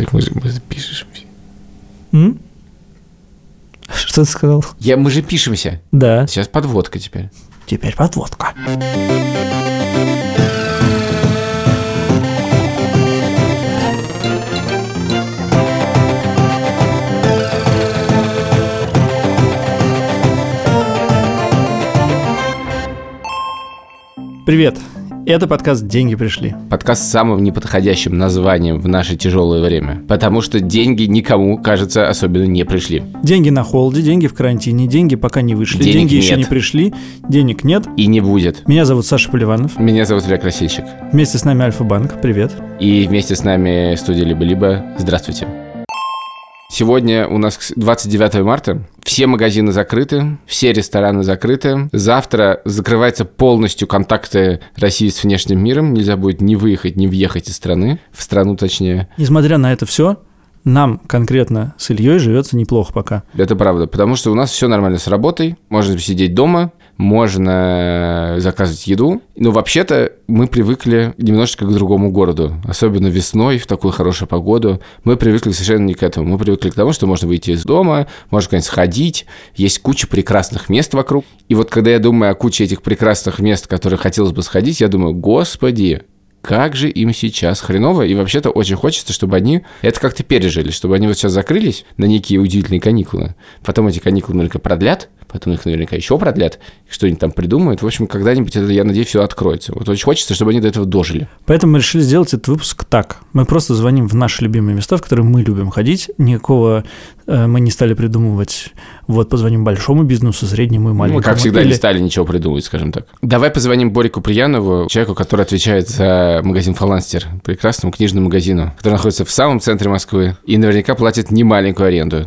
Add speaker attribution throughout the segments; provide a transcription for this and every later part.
Speaker 1: Так мы же мы пишемся.
Speaker 2: М? Что ты сказал?
Speaker 1: Я, мы же пишемся.
Speaker 2: Да.
Speaker 1: Сейчас подводка теперь.
Speaker 2: Теперь подводка. Привет. Это подкаст «Деньги пришли».
Speaker 1: Подкаст с самым неподходящим названием в наше тяжелое время. Потому что деньги никому, кажется, особенно не пришли.
Speaker 2: Деньги на холде, деньги в карантине, деньги пока не вышли,
Speaker 1: Денег
Speaker 2: деньги еще
Speaker 1: нет.
Speaker 2: не пришли, денег нет.
Speaker 1: И не будет.
Speaker 2: Меня зовут Саша Поливанов.
Speaker 1: Меня зовут Илья Красильщик.
Speaker 2: Вместе с нами Альфа-банк. Привет.
Speaker 1: И вместе с нами студия «Либо-либо». Здравствуйте. Сегодня у нас 29 марта. Все магазины закрыты, все рестораны закрыты. Завтра закрываются полностью контакты России с внешним миром. Нельзя будет ни выехать, ни въехать из страны. В страну, точнее.
Speaker 2: Несмотря на это все, нам конкретно с Ильей живется неплохо пока.
Speaker 1: Это правда, потому что у нас все нормально с работой. Можно сидеть дома, можно заказывать еду. Но вообще-то мы привыкли немножечко к другому городу. Особенно весной, в такую хорошую погоду. Мы привыкли совершенно не к этому. Мы привыкли к тому, что можно выйти из дома, можно куда-нибудь сходить. Есть куча прекрасных мест вокруг. И вот когда я думаю о куче этих прекрасных мест, которые хотелось бы сходить, я думаю, господи, как же им сейчас хреново, и вообще-то очень хочется, чтобы они это как-то пережили, чтобы они вот сейчас закрылись на некие удивительные каникулы, потом эти каникулы наверняка продлят, потом их наверняка еще продлят, что-нибудь там придумают. В общем, когда-нибудь это, я надеюсь, все откроется. Вот очень хочется, чтобы они до этого дожили.
Speaker 2: Поэтому мы решили сделать этот выпуск так. Мы просто звоним в наши любимые места, в которые мы любим ходить. Никакого э, мы не стали придумывать, вот позвоним большому бизнесу, среднему и маленькому.
Speaker 1: Мы, как всегда,
Speaker 2: Или-
Speaker 1: не стали ничего придумывать, скажем так. Давай позвоним Борику Приянову, человеку, который отвечает за магазин «Фаланстер», прекрасному книжному магазину, который находится в самом центре Москвы и наверняка платит немаленькую аренду.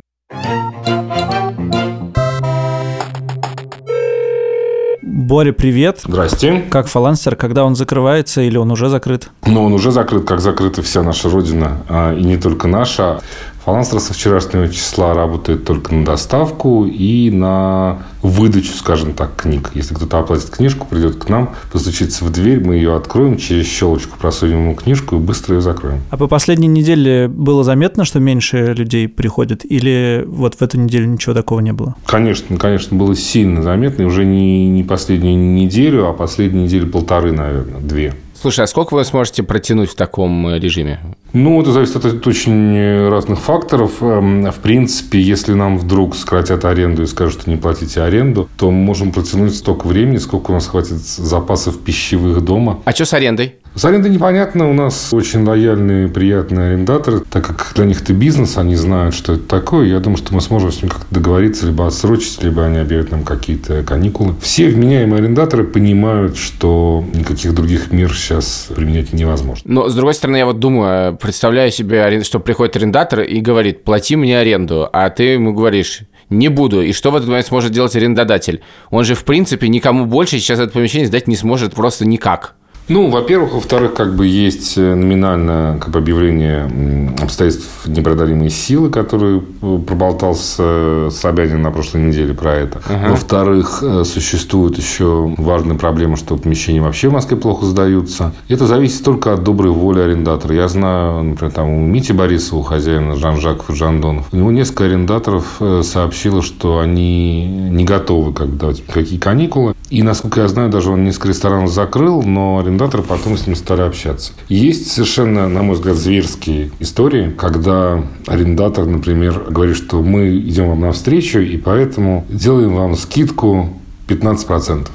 Speaker 2: Боря, привет.
Speaker 3: Здрасте.
Speaker 2: Как фаланстер, когда он закрывается или он уже закрыт?
Speaker 3: Но он уже закрыт, как закрыта вся наша Родина, а, и не только наша. Фаланстер со вчерашнего числа работает только на доставку и на выдачу, скажем так, книг. Если кто-то оплатит книжку, придет к нам, постучится в дверь, мы ее откроем, через щелочку просунем ему книжку и быстро ее закроем.
Speaker 2: А по последней неделе было заметно, что меньше людей приходит? Или вот в эту неделю ничего такого не было?
Speaker 3: Конечно, конечно, было сильно заметно, и уже не, не последнюю неделю, а последние недели полторы, наверное, две.
Speaker 1: Слушай, а сколько вы сможете протянуть в таком э, режиме?
Speaker 3: Ну, это зависит от очень разных факторов. Эм, В принципе, если нам вдруг сократят аренду и скажут, что не платите аренду, то мы можем протянуть столько времени, сколько у нас хватит запасов пищевых дома.
Speaker 1: А что с арендой?
Speaker 3: С арендой непонятно. У нас очень лояльные, приятные арендаторы. Так как для них это бизнес, они знают, что это такое. Я думаю, что мы сможем с ним как-то договориться, либо отсрочить, либо они объявят нам какие-то каникулы. Все вменяемые арендаторы понимают, что никаких других мер сейчас применять невозможно.
Speaker 1: Но, с другой стороны, я вот думаю, представляю себе, что приходит арендатор и говорит, плати мне аренду, а ты ему говоришь, не буду. И что в этот момент сможет делать арендодатель? Он же, в принципе, никому больше сейчас это помещение сдать не сможет просто никак.
Speaker 3: Ну, во-первых, во-вторых, как бы есть э, номинально как бы объявление обстоятельств непродалимой силы, который э, проболтался Собянин на прошлой неделе про это. Во-вторых, э, существует еще важная проблема, что помещения вообще в Москве плохо сдаются. Это зависит только от доброй воли арендатора. Я знаю, например, там у Мити Борисова, у хозяина Жан-Жаков и Жандонов, у него несколько арендаторов э, сообщило, что они не готовы как давать какие каникулы. И, насколько я знаю, даже он несколько ресторанов закрыл, но арендаторы потом с ним стали общаться. Есть совершенно, на мой взгляд, зверские истории, когда арендатор, например, говорит, что мы идем вам навстречу, и поэтому делаем вам скидку 15%.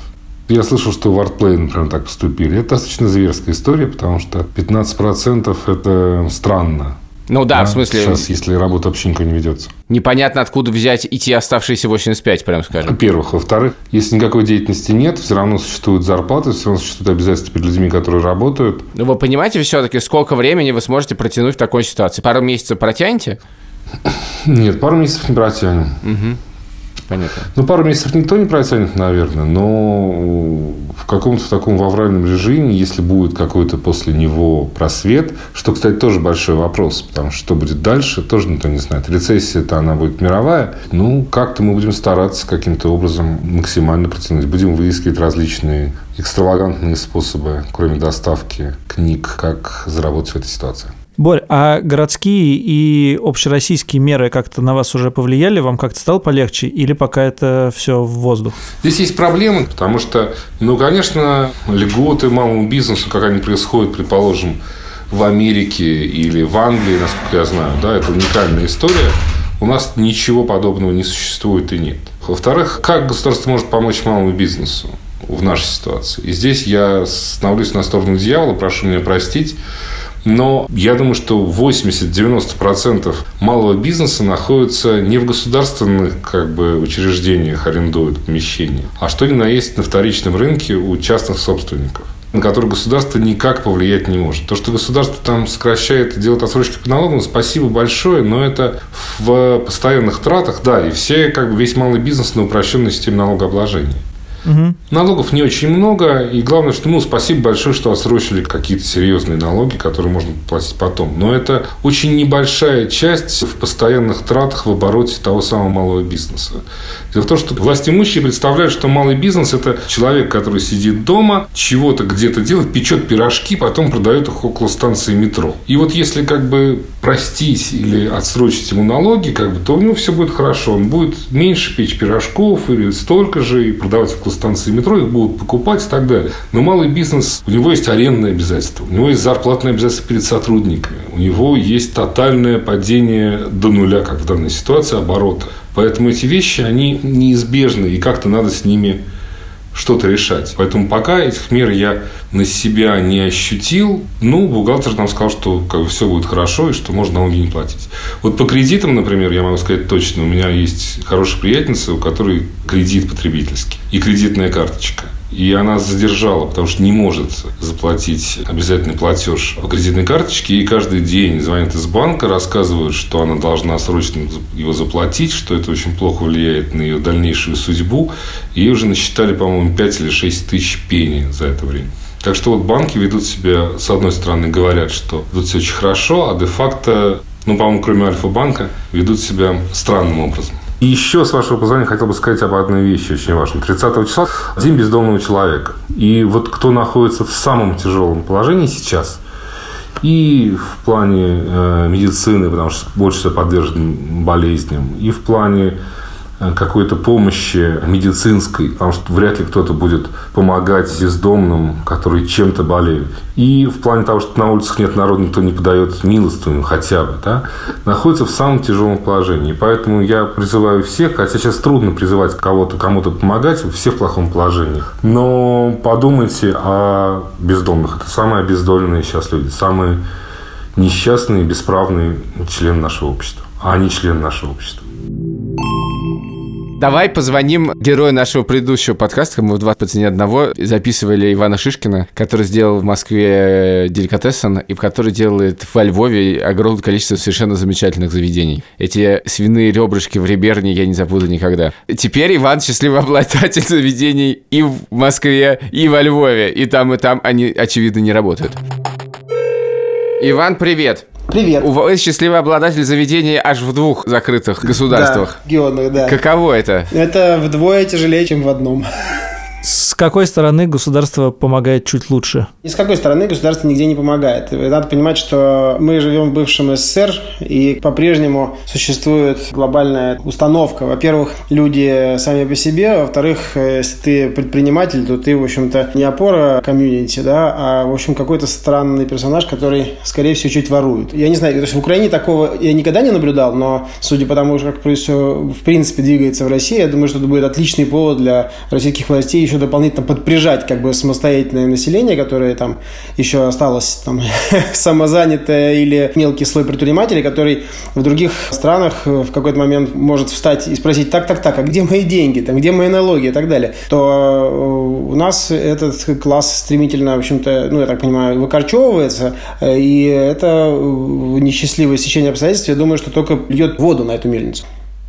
Speaker 3: Я слышал, что в Artplay, например, так поступили. Это достаточно зверская история, потому что 15% это странно.
Speaker 1: Ну да, в смысле,
Speaker 3: Сейчас, если работа вообще никуда не ведется.
Speaker 1: непонятно, откуда взять и те оставшиеся 85, прям скажем.
Speaker 3: Во-первых. Во-вторых, если никакой деятельности нет, все равно существуют зарплаты, все равно существуют обязательства перед людьми, которые работают.
Speaker 1: Ну вы понимаете все-таки, сколько времени вы сможете протянуть в такой ситуации? Пару месяцев протянете?
Speaker 3: Нет, пару месяцев не протянем.
Speaker 1: Понятно.
Speaker 3: Ну, пару месяцев никто не протянет, наверное, но в каком-то в таком в авральном режиме, если будет какой-то после него просвет, что, кстати, тоже большой вопрос, потому что что будет дальше, тоже никто не знает. Рецессия-то она будет мировая, ну, как-то мы будем стараться каким-то образом максимально протянуть. Будем выискивать различные экстравагантные способы, кроме доставки книг, как заработать в этой ситуации.
Speaker 2: Борь, а городские и общероссийские меры как-то на вас уже повлияли? Вам как-то стало полегче или пока это все в воздух?
Speaker 3: Здесь есть проблемы, потому что, ну, конечно, льготы малому бизнесу, как они происходят, предположим, в Америке или в Англии, насколько я знаю, да, это уникальная история. У нас ничего подобного не существует и нет. Во-вторых, как государство может помочь малому бизнесу в нашей ситуации? И здесь я становлюсь на сторону дьявола, прошу меня простить. Но я думаю, что 80-90% малого бизнеса находится не в государственных как бы, учреждениях, арендуют помещения, а что ни на есть на вторичном рынке у частных собственников на который государство никак повлиять не может. То, что государство там сокращает и делает отсрочки по налогам, спасибо большое, но это в постоянных тратах, да, и все, как бы весь малый бизнес на упрощенной системе налогообложения. Угу. Налогов не очень много, и главное, что ну, спасибо большое, что отсрочили какие-то серьезные налоги, которые можно платить потом. Но это очень небольшая часть в постоянных тратах в обороте того самого малого бизнеса. Дело в том, что власть имущие представляют, что малый бизнес – это человек, который сидит дома, чего-то где-то делает, печет пирожки, потом продает их около станции метро. И вот если как бы простить или отсрочить ему налоги, как бы, то у него все будет хорошо. Он будет меньше печь пирожков или столько же и продавать около станции метро, их будут покупать и так далее. Но малый бизнес, у него есть арендные обязательства, у него есть зарплатные обязательства перед сотрудниками, у него есть тотальное падение до нуля, как в данной ситуации, оборота. Поэтому эти вещи, они неизбежны, и как-то надо с ними что-то решать. Поэтому пока этих мер я на себя не ощутил, ну, бухгалтер нам сказал, что как бы, все будет хорошо и что можно налоги не платить. Вот по кредитам, например, я могу сказать точно, у меня есть хорошая приятельница, у которой кредит потребительский и кредитная карточка. И она задержала, потому что не может заплатить обязательный платеж по кредитной карточке. И каждый день звонят из банка, рассказывают, что она должна срочно его заплатить, что это очень плохо влияет на ее дальнейшую судьбу. И ей уже насчитали, по-моему, 5 или 6 тысяч пени за это время. Так что вот банки ведут себя, с одной стороны, говорят, что ведут все очень хорошо, а де-факто, ну, по-моему, кроме Альфа-банка, ведут себя странным образом. И еще, с вашего позволения, хотел бы сказать об одной вещи очень важной. 30 числа – День бездомного человека. И вот кто находится в самом тяжелом положении сейчас, и в плане э, медицины, потому что больше всего подвержен болезням, и в плане какой-то помощи медицинской, потому что вряд ли кто-то будет помогать бездомным, которые чем-то болеют. И в плане того, что на улицах нет народа, никто не подает милостыню хотя бы, да, находится в самом тяжелом положении. Поэтому я призываю всех, хотя сейчас трудно призывать кого-то, кому-то помогать, все в плохом положении. Но подумайте о бездомных. Это самые обездоленные сейчас люди, самые несчастные, бесправные члены нашего общества. А они члены нашего общества.
Speaker 1: Давай позвоним герою нашего предыдущего подкаста. Мы в «Два по цене одного» записывали Ивана Шишкина, который сделал в Москве деликатесен и в который делает во Львове огромное количество совершенно замечательных заведений. Эти свиные ребрышки в Реберне я не забуду никогда. Теперь Иван счастливый обладатель заведений и в Москве, и во Львове. И там, и там они, очевидно, не работают. Иван, привет!
Speaker 4: Привет.
Speaker 1: Вы счастливый обладатель заведения аж в двух закрытых государствах.
Speaker 4: Да, регионах, да.
Speaker 1: Каково это?
Speaker 4: Это вдвое тяжелее, чем в одном.
Speaker 2: С какой стороны государство помогает чуть лучше?
Speaker 4: И с какой стороны государство нигде не помогает. Надо понимать, что мы живем в бывшем СССР, и по-прежнему существует глобальная установка. Во-первых, люди сами по себе, во-вторых, если ты предприниматель, то ты, в общем-то, не опора комьюнити, да, а, в общем, какой-то странный персонаж, который, скорее всего, чуть ворует. Я не знаю, то есть в Украине такого я никогда не наблюдал, но судя по тому, как все, в принципе, двигается в России, я думаю, что это будет отличный повод для российских властей еще дополнительно подпряжать как бы самостоятельное население, которое там еще осталось там самозанятое или мелкий слой предпринимателей, который в других странах в какой-то момент может встать и спросить, так, так, так, а где мои деньги, там, где мои налоги и так далее, то э, у нас этот класс стремительно, в общем-то, ну, я так понимаю, выкорчевывается, и это несчастливое сечение обстоятельств, я думаю, что только льет воду на эту мельницу.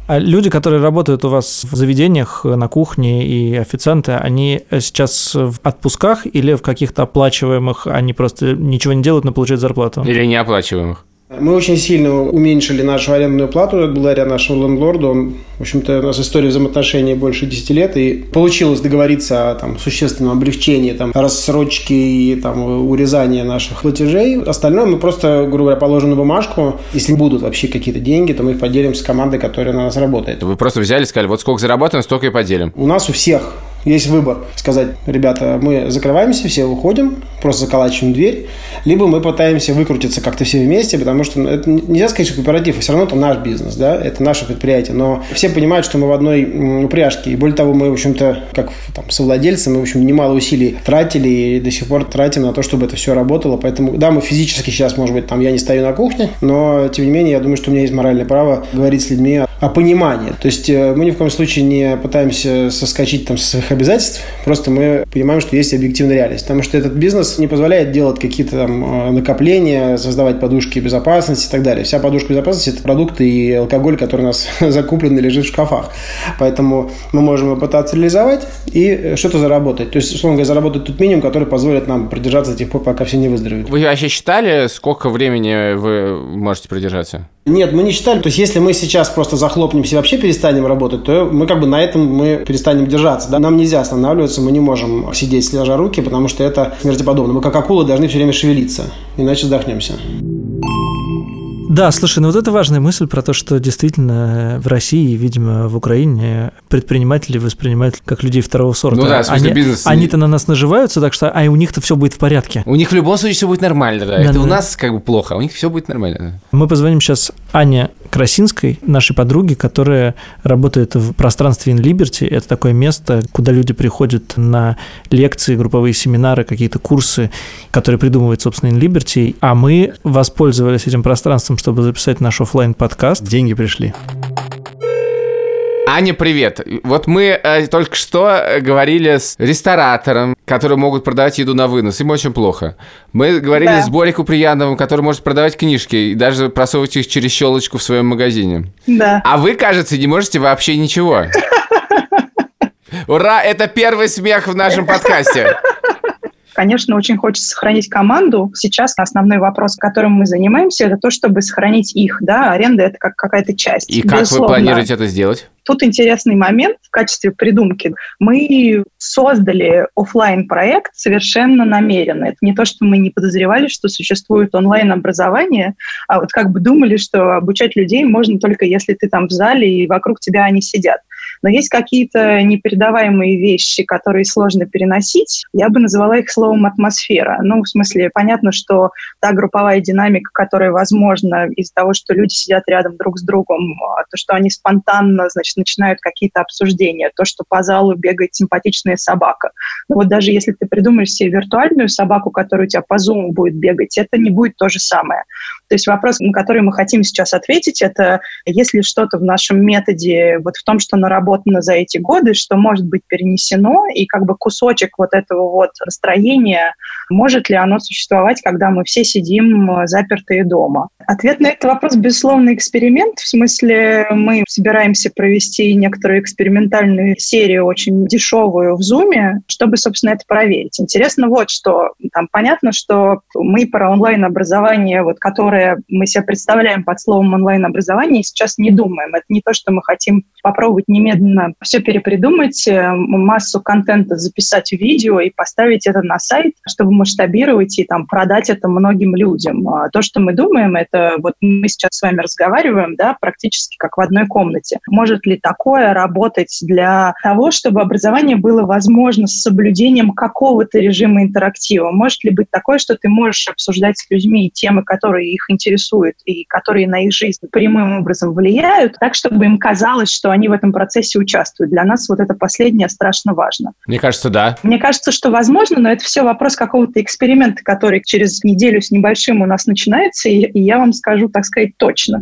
Speaker 2: А люди, которые работают у вас в заведениях, на кухне и официанты, они сейчас в отпусках или в каких-то оплачиваемых, они просто ничего не делают, но получают зарплату?
Speaker 1: Или неоплачиваемых?
Speaker 4: Мы очень сильно уменьшили нашу арендную плату благодаря нашему лендлорду. Он, в общем-то, у нас история взаимоотношений больше 10 лет, и получилось договориться о там, существенном облегчении, там, рассрочки и там, урезания наших платежей. Остальное мы просто, грубо говоря, положим на бумажку. Если будут вообще какие-то деньги, то мы их поделим с командой, которая на нас работает.
Speaker 1: Вы просто взяли и сказали, вот сколько заработаем, столько и поделим.
Speaker 4: У нас у всех есть выбор. Сказать, ребята, мы закрываемся, все уходим, просто заколачиваем дверь. Либо мы пытаемся выкрутиться как-то все вместе, потому что ну, это нельзя сказать, что кооператив, все равно это наш бизнес, да, это наше предприятие. Но все понимают, что мы в одной упряжке. И более того, мы, в общем-то, как там, совладельцы, мы, в общем, немало усилий тратили и до сих пор тратим на то, чтобы это все работало. Поэтому, да, мы физически сейчас, может быть, там я не стою на кухне, но, тем не менее, я думаю, что у меня есть моральное право говорить с людьми о понимании. То есть э, мы ни в коем случае не пытаемся соскочить там со своих обязательств, просто мы понимаем, что есть объективная реальность. Потому что этот бизнес не позволяет делать какие-то там э, накопления, создавать подушки безопасности и так далее. Вся подушка безопасности – это продукты и алкоголь, который у нас закуплен и лежит в шкафах. Поэтому мы можем его пытаться реализовать и что-то заработать. То есть, условно говоря, заработать тот минимум, который позволит нам продержаться до тех пор, пока все не выздоровеют.
Speaker 1: Вы вообще считали, сколько времени вы можете продержаться?
Speaker 4: Нет, мы не считали. То есть, если мы сейчас просто захлопнемся и вообще перестанем работать, то мы как бы на этом мы перестанем держаться. Да? Нам нельзя останавливаться, мы не можем сидеть сложа руки, потому что это смертеподобно. Мы как акулы должны все время шевелиться, иначе задохнемся.
Speaker 2: Да, слушай, ну вот это важная мысль про то, что действительно в России, видимо, в Украине предприниматели воспринимают как людей второго сорта.
Speaker 1: Ну да, в смысле,
Speaker 2: они,
Speaker 1: бизнес...
Speaker 2: Они-то на нас наживаются, так что, а у них-то все будет в порядке.
Speaker 1: У них в любом случае все будет нормально, да.
Speaker 2: Да,
Speaker 1: это
Speaker 2: да.
Speaker 1: у нас как бы плохо, а у них все будет нормально.
Speaker 2: Мы позвоним сейчас Ане Красинской, нашей подруге, которая работает в пространстве In Liberty. Это такое место, куда люди приходят на лекции, групповые семинары, какие-то курсы, которые придумывает, собственно, In Liberty. А мы воспользовались этим пространством, чтобы записать наш оффлайн подкаст Деньги пришли.
Speaker 1: Аня, привет. Вот мы э, только что э, говорили с ресторатором, которые могут продавать еду на вынос. Им очень плохо. Мы говорили
Speaker 5: Да.
Speaker 1: с Борей Куприяновым, который может продавать книжки и даже просовывать их через щелочку в своем магазине.
Speaker 5: Да.
Speaker 1: А вы, кажется, не можете вообще ничего. Ура, это первый смех в нашем подкасте.
Speaker 5: Конечно, очень хочется сохранить команду. Сейчас основной вопрос, которым мы занимаемся, это то, чтобы сохранить их. Да, аренда это как какая-то часть.
Speaker 1: И как вы
Speaker 5: Безусловно.
Speaker 1: планируете это сделать?
Speaker 5: Тут интересный момент в качестве придумки. Мы создали оффлайн проект совершенно намеренно. Это не то, что мы не подозревали, что существует онлайн-образование, а вот как бы думали, что обучать людей можно только если ты там в зале и вокруг тебя они сидят. Но есть какие-то непередаваемые вещи, которые сложно переносить. Я бы называла их словом атмосфера. Ну, в смысле, понятно, что та групповая динамика, которая возможна из-за того, что люди сидят рядом друг с другом, а, то, что они спонтанно, значит, начинают какие-то обсуждения, то, что по залу бегает симпатичная собака. Но вот даже если ты придумаешь себе виртуальную собаку, которая у тебя по зуму будет бегать, это не будет то же самое. То есть вопрос, на который мы хотим сейчас ответить, это есть ли что-то в нашем методе, вот в том, что наработано за эти годы, что может быть перенесено, и как бы кусочек вот этого вот настроения, может ли оно существовать, когда мы все сидим э, запертые дома? Ответ на этот вопрос, безусловно, эксперимент. В смысле, мы собираемся провести некоторую экспериментальную серию, очень дешевую в Zoom, чтобы, собственно, это проверить. Интересно вот что. Там понятно, что мы про онлайн-образование, вот, которое мы себе представляем под словом онлайн-образование, сейчас не думаем. Это не то, что мы хотим попробовать немедленно все перепридумать, э, массу контента записать в видео и поставить это на сайт, чтобы масштабировать и там продать это многим людям. А То, что мы думаем, это вот мы сейчас с вами разговариваем, да, практически как в одной комнате. Может ли такое работать для того, чтобы образование было возможно с соблюдением какого-то режима интерактива? Может ли быть такое, что ты можешь обсуждать с людьми темы, которые их интересуют и которые на их жизнь прямым образом влияют, так, чтобы им казалось, что они в этом процессе участвуют. Для нас вот это последнее страшно важно.
Speaker 1: Мне кажется, да.
Speaker 5: Мне кажется, что возможно, но это все вопрос какого-то эксперимента, который через неделю с небольшим у нас начинается, и, и я вам скажу, так сказать, точно.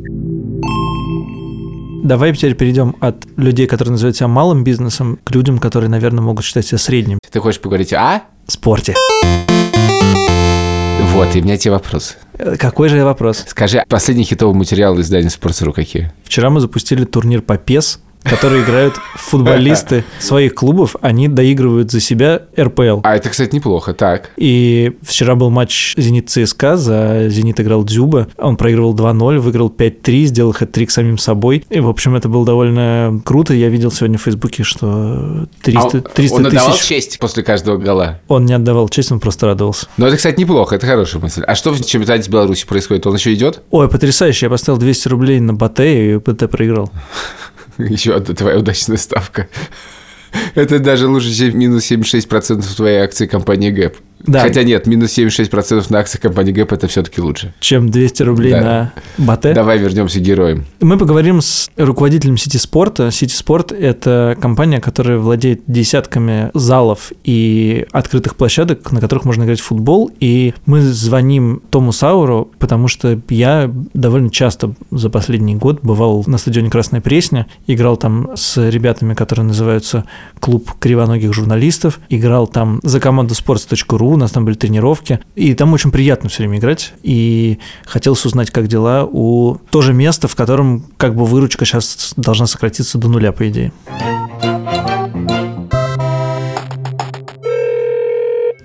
Speaker 2: Давай теперь перейдем от людей, которые называют себя малым бизнесом, к людям, которые, наверное, могут считать себя средним
Speaker 1: Ты хочешь поговорить о
Speaker 2: спорте.
Speaker 1: Вот, и у меня тебе вопрос.
Speaker 2: Э, Какой же вопрос?
Speaker 1: Скажи, последний хитовый материал издания Sports.ru какие?
Speaker 2: Вчера мы запустили турнир по PES, которые играют футболисты своих клубов, они доигрывают за себя РПЛ.
Speaker 1: А это, кстати, неплохо, так.
Speaker 2: И вчера был матч «Зенит-ЦСКА», за «Зенит» играл Дзюба, он проигрывал 2-0, выиграл 5-3, сделал хэт-трик самим собой. И, в общем, это было довольно круто. Я видел сегодня в Фейсбуке, что 300, 300
Speaker 1: он
Speaker 2: тысяч...
Speaker 1: отдавал честь после каждого гола.
Speaker 2: Он не отдавал честь, он просто радовался.
Speaker 1: Но это, кстати, неплохо, это хорошая мысль. А что в чемпионате Беларуси происходит? Он еще идет?
Speaker 2: Ой, потрясающе. Я поставил 200 рублей на БАТЭ, и БАТЭ проиграл.
Speaker 1: Еще одна твоя удачная ставка. Это даже лучше, чем минус 76% твоей акции компании Gap.
Speaker 2: Да.
Speaker 1: Хотя нет, минус 76% на акции компании Gap это все-таки лучше.
Speaker 2: Чем 200 рублей
Speaker 1: Да.
Speaker 2: на БАТЭ.
Speaker 1: Давай вернемся к героям.
Speaker 2: Мы поговорим с руководителем City Sport'а. Сити Спорт – это компания, которая владеет десятками залов и открытых площадок, на которых можно играть в футбол. И мы звоним Тому Сауру, потому что я довольно часто за последний год бывал на стадионе Красная Пресня, играл там с ребятами, которые называются «Клуб кривоногих журналистов», играл там за команду sports.ru, у нас там были тренировки, и там очень приятно все время играть, и хотелось узнать, как дела у тоже места, в котором как бы выручка сейчас должна сократиться до нуля, по идее.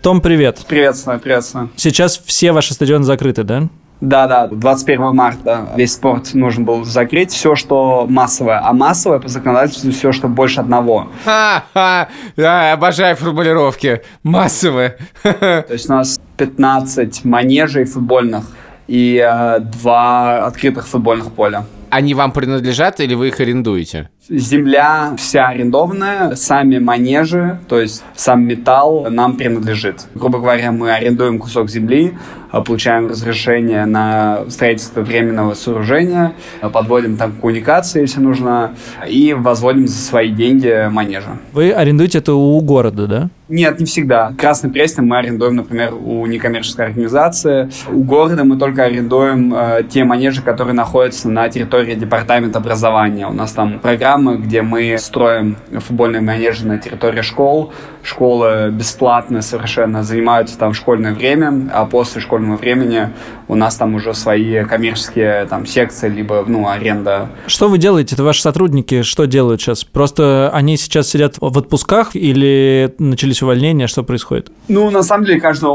Speaker 2: Том, привет.
Speaker 6: Приветствую, приветствую.
Speaker 2: Сейчас все ваши стадионы закрыты, да?
Speaker 6: Да-да, 21 марта весь спорт нужно было закрыть, все, что массовое. А массовое по законодательству все, что больше одного.
Speaker 1: Ха-ха! Да, обожаю формулировки. Массовые.
Speaker 6: То есть у нас 15 манежей футбольных и э, два открытых футбольных поля.
Speaker 1: Они вам принадлежат или вы их арендуете?
Speaker 6: Земля вся арендованная, сами манежи, то есть сам металл нам принадлежит. Грубо говоря, мы арендуем кусок земли, а, получаем разрешение на строительство временного сооружения, подводим там коммуникации, если нужно, и возводим за свои деньги манежи.
Speaker 2: Вы арендуете это у города, да?
Speaker 6: Нет, не всегда. Красный Пресня мы арендуем, например, у некоммерческой организации. У города мы только арендуем э, те манежи, которые находятся на территории департамента образования. У нас там программы, где мы строим футбольные манежи на территории школ. Школы бесплатно совершенно занимаются там школьное время, а после школьного времени у нас там уже свои коммерческие там секции, либо, ну, аренда
Speaker 2: Что вы делаете? Это ваши сотрудники что делают сейчас? Просто они сейчас сидят в отпусках или начались увольнения? Что происходит?
Speaker 6: Ну, на самом деле, конечно,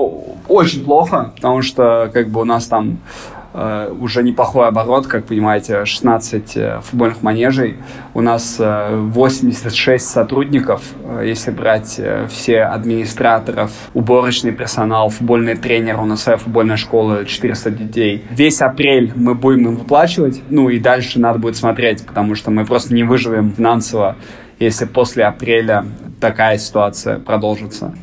Speaker 6: очень плохо, потому что, как бы, у нас там уже неплохой оборот, как понимаете, 16 э, футбольных манежей. У нас э, 86 сотрудников, э, если брать э, все администраторов, уборочный персонал, футбольный тренер, у нас своя футбольная школа, 400 детей. Весь апрель мы будем им выплачивать, ну и дальше надо будет смотреть, потому что мы просто не выживем финансово, если после апреля такая ситуация продолжится.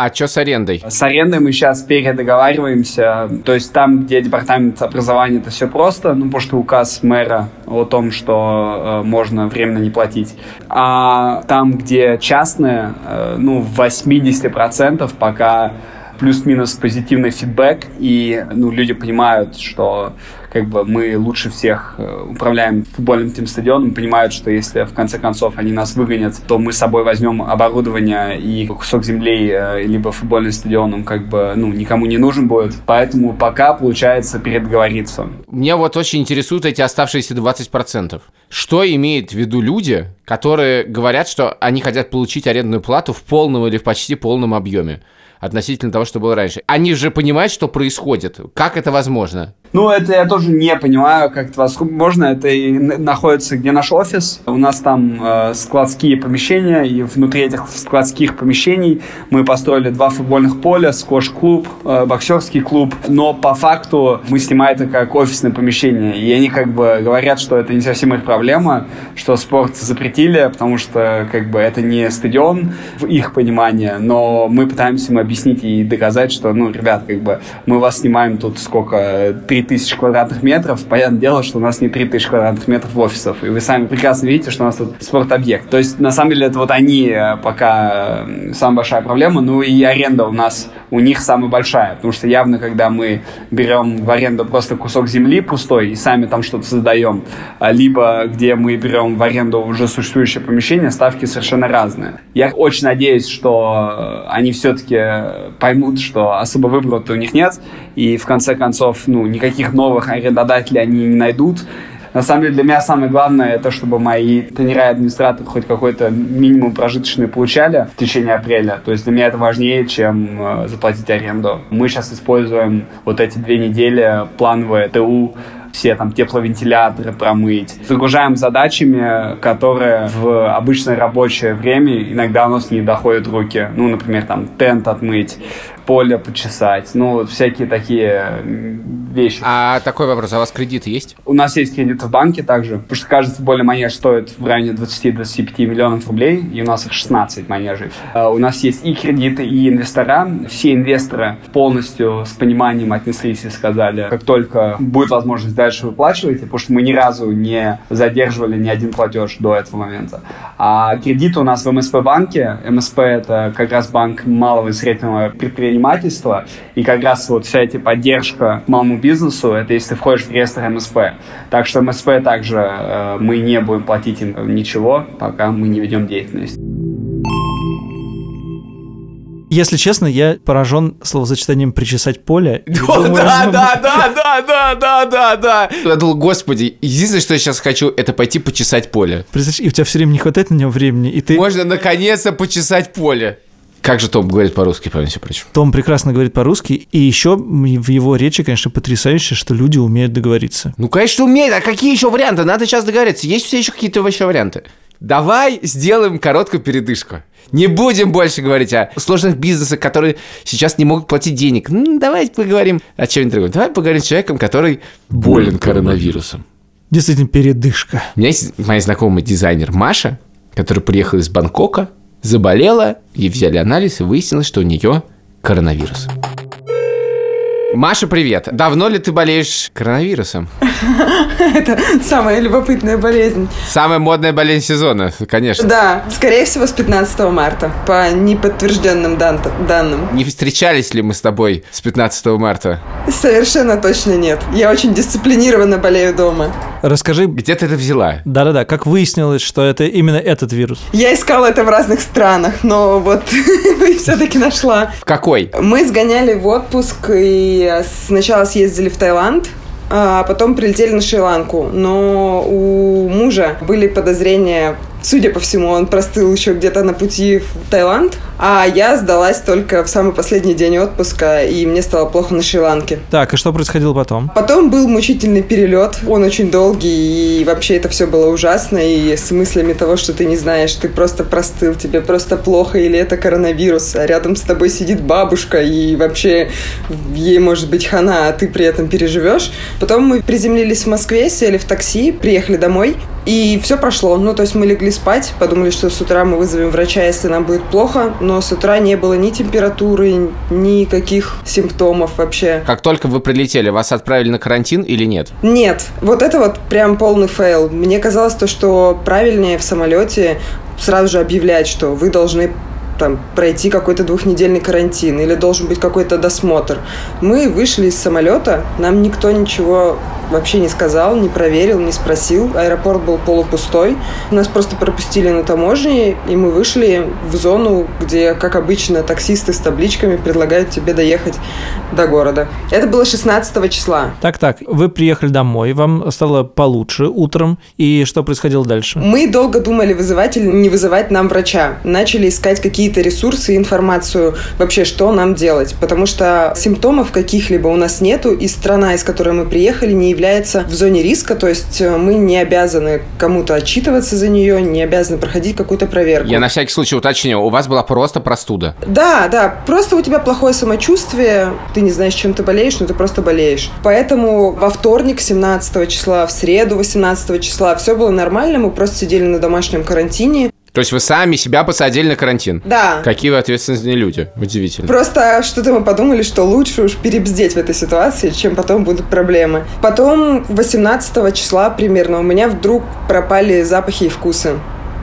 Speaker 1: А что с арендой?
Speaker 6: С арендой мы сейчас передоговариваемся. То есть там, где департамент образования, это все просто, ну, потому что указ мэра о том, что э, можно временно не платить. А там, где частные, э, ну, в 80% пока плюс-минус позитивный фидбэк, и ну, люди понимают, что как бы мы лучше всех э, управляем футбольным этим стадионом, понимают, что если в конце концов они нас выгонят, то мы с собой возьмем оборудование и кусок земли, э, либо футбольный стадион, он как бы ну, никому не нужен будет. Поэтому пока получается передоговориться.
Speaker 1: Меня вот очень интересуют эти оставшиеся 20%. Что имеют в виду люди, которые говорят, что они хотят получить арендную плату в полном или в почти полном объеме? относительно того, что было раньше. Они же понимают, что происходит. Как это возможно?
Speaker 6: Ну, это я тоже не понимаю, как это возможно. Это и находится, где наш офис. У нас там э, складские помещения, и внутри этих складских помещений мы построили два футбольных поля, сквош-клуб, э, боксерский клуб. Но по факту мы снимаем это как офисное помещение. И они как бы говорят, что это не совсем их проблема, что спорт запретили, потому что как бы это не стадион в их понимании. Но мы пытаемся им объяснить и доказать, что, ну, ребят, как бы мы вас снимаем тут сколько, 3000 квадратных метров, понятное дело, что у нас не 3000 квадратных метров офисов, и вы сами прекрасно видите, что у нас тут спорт-объект. То есть, на самом деле, это вот они пока самая большая проблема, ну и аренда у нас у них самая большая, потому что явно, когда мы берем в аренду просто кусок земли пустой и сами там что-то создаем, либо где мы берем в аренду уже существующее помещение, ставки совершенно разные. Я очень надеюсь, что они все-таки поймут, что особо выбора у них нет, и в конце концов, ну, никаких новых арендодателей они не найдут, На самом деле для меня самое главное это, чтобы мои тренера и администраторы хоть какой-то минимум прожиточный получали в течение апреля. То есть для меня это важнее, чем э, заплатить аренду. Мы сейчас используем вот эти две недели плановое ТУ все там тепловентиляторы промыть. Загружаем задачами, которые в обычное рабочее время иногда у нас не доходят руки. Ну, например, там тент отмыть, поле почесать, ну, всякие такие вещи.
Speaker 1: А такой вопрос, а у вас кредиты есть?
Speaker 6: У нас есть кредиты в банке также, потому что каждый футбольный манеж стоит в районе 20-25 миллионов рублей, и у нас их 16 манежей. А у нас есть и кредиты, и инвестора. Все инвесторы полностью с пониманием отнеслись и сказали, как только будет возможность дальше выплачивайте, потому что мы ни разу не задерживали ни один платеж до этого момента. А кредиты у нас в МСП банке. МСП это как раз банк малого и среднего предпринимательства предпринимательства, и как раз вот вся эта поддержка малому бизнесу, это если ты входишь в реестр МСП. Так что МСП также э, мы не будем платить им ничего, пока мы не ведем деятельность.
Speaker 2: Если честно, я поражен словосочетанием «причесать поле».
Speaker 1: Да, да, ну, ну, да, да, да, да, да, да. Я думал, господи, единственное, что я сейчас хочу, это пойти почесать поле.
Speaker 2: Представляешь, и у тебя все время не хватает на него времени, и ты...
Speaker 1: Можно наконец-то почесать поле. Как же Том говорит по-русски, помимо всего прочего?
Speaker 2: Том прекрасно говорит по-русски, и еще в его речи, конечно, потрясающе, что люди умеют договориться.
Speaker 1: Ну, конечно, умеют. А какие еще варианты? Надо сейчас договориться. Есть все еще какие-то вообще варианты? Давай сделаем короткую передышку. Не будем больше говорить о сложных бизнесах, которые сейчас не могут платить денег. Ну, давайте поговорим о чем-нибудь другом. Давай поговорим с человеком, который болен коронавирусом.
Speaker 2: Действительно, передышка.
Speaker 1: У меня есть моя знакомая дизайнер Маша, которая приехала из Бангкока, заболела, ей взяли анализ, и выяснилось, что у нее коронавирус. Маша, привет. Давно ли ты болеешь коронавирусом?
Speaker 7: Это самая любопытная болезнь.
Speaker 1: Самая модная болезнь сезона, конечно.
Speaker 7: Да, скорее всего, с 15 марта, по неподтвержденным дан- данным.
Speaker 1: Не встречались ли мы с тобой с 15 марта?
Speaker 7: Совершенно точно нет. Я очень дисциплинированно болею дома.
Speaker 2: Расскажи,
Speaker 1: Где ты это взяла?
Speaker 2: да-да-да, как выяснилось, что это именно этот вирус?
Speaker 7: Я искала это в разных странах, но вот все-таки нашла.
Speaker 1: В какой?
Speaker 7: Мы сгоняли в отпуск сначала съездили в Таиланд, а потом прилетели на Шри-Ланку. Но у мужа были подозрения, судя по всему, он простыл еще где-то на пути в Таиланд, а я сдалась только в самый последний день отпуска, и мне стало плохо на Шри-Ланке.
Speaker 2: Так, и что происходило потом?
Speaker 7: Потом был мучительный перелет, он очень долгий, и вообще это все было ужасно, и с мыслями того, что ты не знаешь, ты просто простыл, тебе просто плохо, или это коронавирус, а рядом с тобой сидит бабушка, и вообще ей может быть хана, а ты при этом переживешь. Потом мы приземлились в Москве, сели в такси, приехали домой, и все прошло. Ну, то есть мы легли спать, подумали, что с утра мы вызовем врача, если нам будет плохо, но с утра не было ни температуры, никаких симптомов вообще.
Speaker 1: Как только вы прилетели, вас отправили на карантин или нет?
Speaker 7: Нет, вот это вот прям полный fail. Мне казалось то, что правильнее в самолете сразу же объявлять, что вы должны там, пройти какой-то двухнедельный карантин или должен быть какой-то досмотр. Мы вышли из самолета, нам никто ничего вообще не сказал, не проверил, не спросил. Аэропорт был полупустой. Нас просто пропустили на таможне, и мы вышли в зону, где, как обычно, таксисты с табличками предлагают тебе доехать до города. Это было 16 числа.
Speaker 2: Так-так, вы приехали домой, вам стало получше утром, и что происходило дальше?
Speaker 7: Мы долго думали, вызывать или не вызывать нам врача. Начали искать какие-то ресурсы информацию вообще, что нам делать. Потому что симптомов каких-либо у нас нету, и страна, из которой мы приехали, не является в зоне риска, то есть э, мы не обязаны кому-то отчитываться за нее, не обязаны проходить какую-то проверку.
Speaker 1: Я на всякий случай уточню, у вас была просто простуда.
Speaker 7: Да, да, просто у тебя плохое самочувствие, ты не знаешь, чем ты болеешь, но ты просто болеешь. Поэтому во вторник, 17 числа, в среду, 18 числа, все было нормально, мы просто сидели на домашнем карантине.
Speaker 1: То есть вы сами себя посадили на карантин?
Speaker 7: Да.
Speaker 1: Какие вы ответственные люди. Удивительно.
Speaker 7: Просто что-то мы подумали, что лучше уж перебздеть в этой ситуации, чем потом будут проблемы. Потом 18 числа примерно у меня вдруг пропали запахи и вкусы.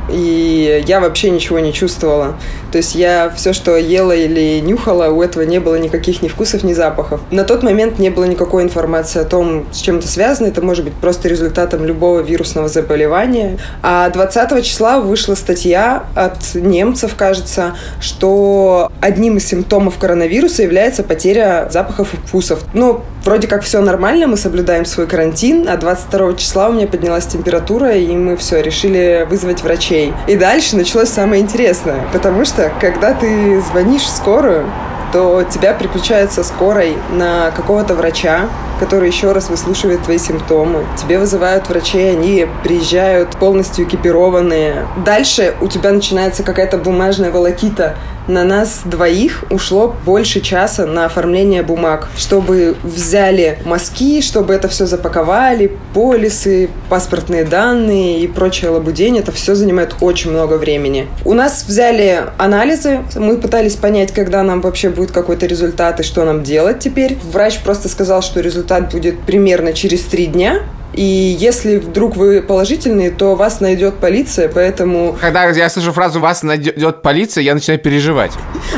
Speaker 7: И я вообще ничего не чувствовала. То есть я все, что ела или нюхала, у этого не было никаких ни вкусов, ни запахов. На тот момент не было никакой информации о том, с чем это связано. Это может быть просто результатом любого вирусного заболевания. А 20 числа вышла статья от немцев, кажется, что одним из симптомов коронавируса является потеря запахов и вкусов. Ну, вроде как все нормально, мы соблюдаем свой карантин, а 22 числа у меня поднялась температура, и мы все, решили вызвать врачей. И дальше началось самое интересное, потому что, когда ты звонишь в скорую, то тебя приключается скорой на какого-то врача, который еще раз выслушивает твои симптомы. Тебе вызывают врачей, они приезжают полностью экипированные. Дальше у тебя начинается какая-то бумажная волокита на нас двоих ушло больше часа на оформление бумаг, чтобы взяли мазки, чтобы это все запаковали, полисы, паспортные данные и прочее лабудень. Это все занимает очень много времени. У нас взяли анализы, мы пытались понять, когда нам вообще будет какой-то результат и что нам делать теперь. Врач просто сказал, что результат будет примерно через три дня. И если вдруг вы положительные, то вас найдет полиция, поэтому...
Speaker 1: Когда я слышу фразу «вас найдет полиция», я начинаю переживать.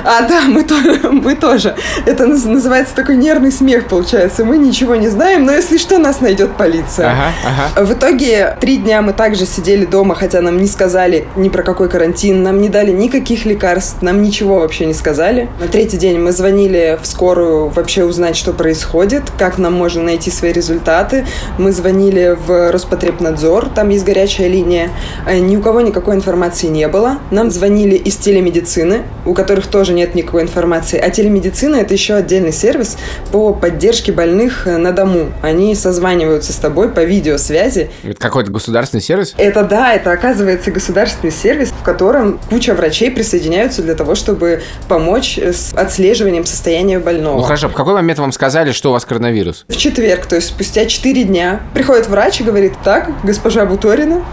Speaker 7: А, да, мы, тоже, мы тоже. Это называется такой нервный смех, получается. Мы ничего не знаем, но если что, нас найдет полиция.
Speaker 1: Ага, ага.
Speaker 7: В итоге три дня мы также сидели дома, хотя нам не сказали ни про какой карантин, нам не дали никаких лекарств, нам ничего вообще не сказали. На третий день мы звонили в скорую вообще узнать, что происходит, как нам можно найти свои результаты. Мы звонили звонили в Роспотребнадзор, там есть горячая линия. Э, ни у кого никакой информации не было. Нам звонили из телемедицины, у которых тоже нет никакой информации. А телемедицина – это еще отдельный сервис по поддержке больных э, на дому. Они созваниваются с тобой по видеосвязи.
Speaker 1: Это какой-то государственный сервис?
Speaker 7: Это да, это оказывается государственный сервис, в котором куча врачей присоединяются для того, чтобы помочь с отслеживанием состояния больного.
Speaker 1: Ну хорошо, в какой момент вам сказали, что у вас коронавирус?
Speaker 7: В четверг, то есть спустя 4 дня, приходит приходит врач и говорит, так, госпожа Буторина,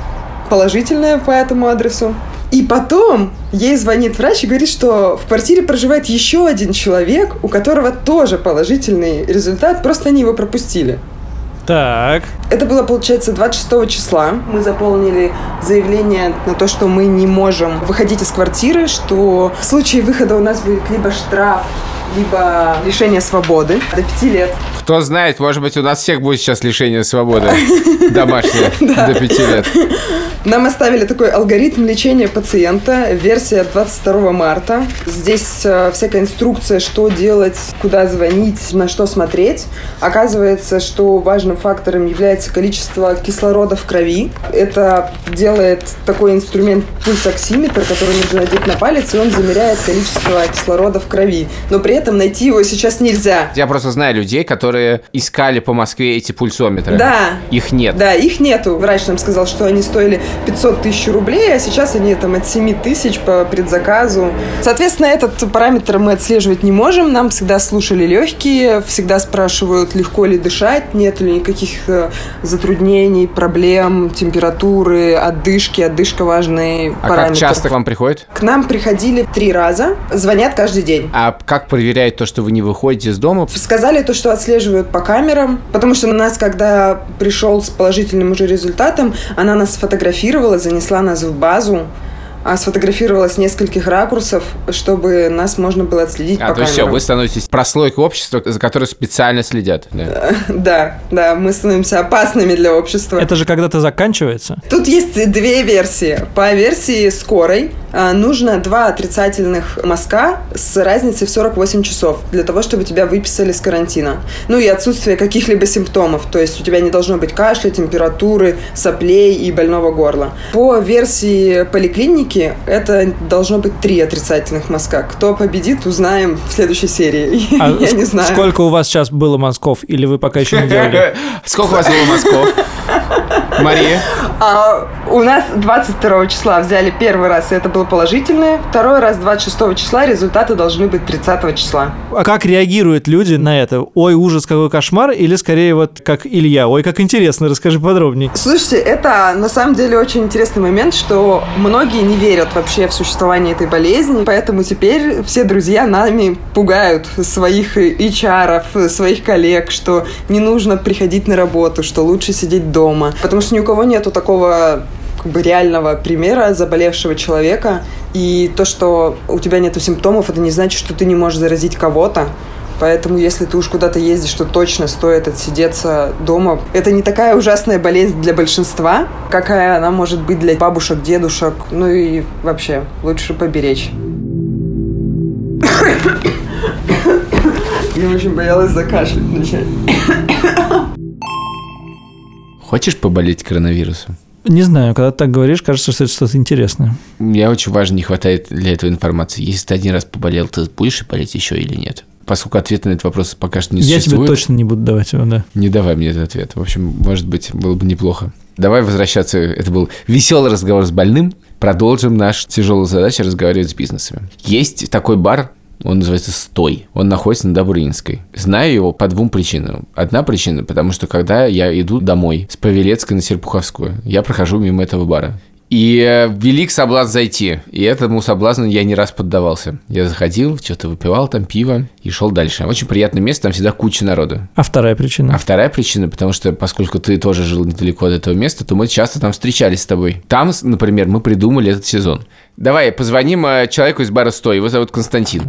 Speaker 7: положительная по этому адресу. И потом ей звонит врач и говорит, что в квартире проживает еще один человек, у которого тоже положительный результат, просто они его пропустили.
Speaker 2: Так.
Speaker 7: Это было, получается, 26 числа. Мы заполнили заявление на то, что мы не можем выходить из квартиры, что в случае выхода у нас будет либо штраф, либо лишение свободы до пяти лет.
Speaker 1: Кто знает, может быть, у нас всех будет сейчас лишение свободы домашнее до пяти лет.
Speaker 7: Нам оставили такой алгоритм лечения пациента, версия 22 марта. Здесь э, всякая инструкция, что делать, куда звонить, на что смотреть. Оказывается, что важным фактором является количество кислорода в крови. Это делает такой инструмент пульсоксиметр, который нужно надеть на палец, и он замеряет количество кислорода в крови. Но при этом найти его сейчас нельзя.
Speaker 1: Я просто знаю людей, которые искали по Москве эти пульсометры.
Speaker 7: Да.
Speaker 1: Их нет.
Speaker 7: Да, их нету. Врач нам сказал, что они стоили 500 тысяч рублей, а сейчас они там от 7 тысяч по предзаказу. Соответственно, этот параметр мы отслеживать не можем. Нам всегда слушали легкие, всегда спрашивают, легко ли дышать, нет ли никаких э, затруднений, проблем, температуры, отдышки. Отдышка важный
Speaker 1: а
Speaker 7: параметр.
Speaker 1: как часто к вам приходят?
Speaker 7: К нам приходили три раза, звонят каждый день.
Speaker 1: А как проверяют то, что вы не выходите из дома?
Speaker 7: Сказали то, что отслеживают по камерам, потому что на нас, когда пришел с положительным уже результатом, она нас сфотографировала, занесла нас в базу, а сфотографировала с нескольких ракурсов, чтобы нас можно было отследить
Speaker 1: а,
Speaker 7: по
Speaker 1: то есть
Speaker 7: камерам.
Speaker 1: все, вы становитесь прослойкой общества, за которой специально следят. Да.
Speaker 7: Да, да, мы становимся опасными для общества.
Speaker 2: Это же когда-то заканчивается.
Speaker 7: Тут есть две версии. По версии скорой нужно два отрицательных мазка с разницей в 48 часов для того, чтобы тебя выписали с карантина. Ну и отсутствие каких-либо симптомов. То есть у тебя не должно быть кашля, температуры, соплей и больного горла. По версии поликлиники это должно быть три отрицательных мазка. Кто победит, узнаем в следующей серии.
Speaker 2: А
Speaker 7: Я
Speaker 2: ск-
Speaker 7: не знаю.
Speaker 2: Сколько у вас сейчас было мазков, или вы пока еще не делали?
Speaker 1: Сколько у вас было мазков? Мария?
Speaker 7: У нас 22 числа взяли первый раз, и это было положительное. Второй раз 26 числа, результаты должны быть 30 числа.
Speaker 2: А как реагируют люди на это? Ой, ужас, какой кошмар, или скорее вот как Илья? Ой, как интересно, расскажи подробнее.
Speaker 7: Слушайте, это на самом деле очень интересный момент, что многие не верят вообще в существование этой болезни, поэтому теперь все друзья нами пугают своих HR, своих коллег, что не нужно приходить на работу, что лучше сидеть дома. Потому что ни у кого нету такого как бы реального примера заболевшего человека. И то, что у тебя нет симптомов, это не значит, что ты не можешь заразить кого-то. Поэтому, если ты уж куда-то ездишь, то точно стоит отсидеться дома. Это не такая ужасная болезнь для большинства, какая она может быть для бабушек, дедушек. Ну и вообще, лучше поберечь. Я очень боялась закашлять вначале.
Speaker 1: Хочешь поболеть коронавирусом?
Speaker 2: Не знаю, когда ты так говоришь, кажется, что это что-то интересное.
Speaker 1: Мне очень важно, не хватает для этого информации. Если ты один раз поболел, ты будешь болеть еще или нет? Поскольку ответа на этот вопрос пока что не
Speaker 2: Я
Speaker 1: существует.
Speaker 2: тебе точно не буду давать его, да.
Speaker 1: Не давай мне этот ответ. В общем, может быть, было бы неплохо. Давай возвращаться. Это был веселый разговор с больным. Продолжим наш тяжелую задачу разговаривать с бизнесами. Есть такой бар, он называется «Стой». Он находится на Добрынинской. Знаю его по двум причинам. Одна причина, потому что когда я иду домой с Павелецкой на Серпуховскую, я прохожу мимо этого бара. И э, велик соблазн зайти. И этому соблазну я не раз поддавался. Я заходил, что-то выпивал там пиво и шел дальше. Очень приятное место, там всегда куча народу.
Speaker 2: А вторая причина?
Speaker 1: А вторая причина, потому что поскольку ты тоже жил недалеко от этого места, то мы часто там встречались с тобой. Там, например, мы придумали этот сезон. Давай, позвоним э, человеку из бара «Стой». Его зовут Константин.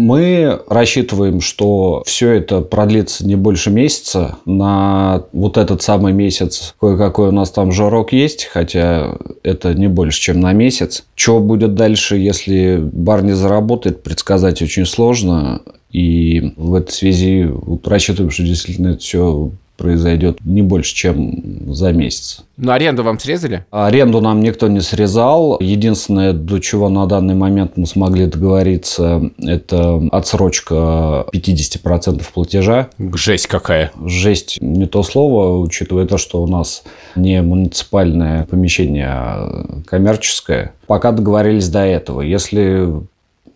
Speaker 8: Мы рассчитываем, что все это продлится не больше месяца. На вот этот самый месяц кое-какой у нас там жирок есть, хотя это не больше, чем на месяц. Что будет дальше, если бар не заработает, предсказать очень сложно. И в этой связи вот рассчитываем, что действительно это все произойдет не больше, чем за месяц.
Speaker 1: Ну, аренду вам срезали?
Speaker 8: Аренду нам никто не срезал. Единственное, до чего на данный момент мы смогли договориться, это отсрочка 50% платежа.
Speaker 1: Жесть какая.
Speaker 8: Жесть не то слово, учитывая то, что у нас не муниципальное помещение, а коммерческое. Пока договорились до этого. Если